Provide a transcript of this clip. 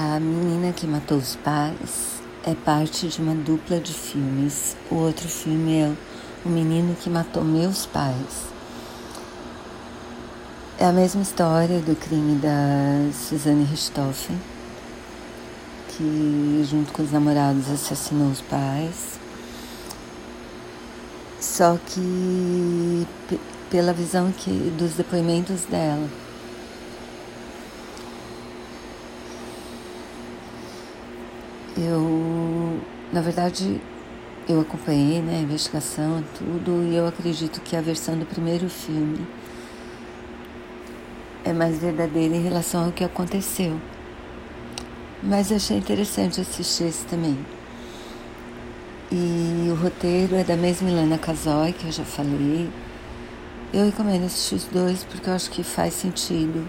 A Menina que Matou os Pais é parte de uma dupla de filmes. O outro filme é O Menino que Matou Meus Pais. É a mesma história do crime da Suzanne Richthofen, que junto com os namorados assassinou os pais. Só que pela visão que, dos depoimentos dela. Eu, na verdade, eu acompanhei né, a investigação, tudo, e eu acredito que a versão do primeiro filme é mais verdadeira em relação ao que aconteceu. Mas achei interessante assistir esse também. E o roteiro é da mesma Milana Casoy, que eu já falei. Eu recomendo assistir os dois porque eu acho que faz sentido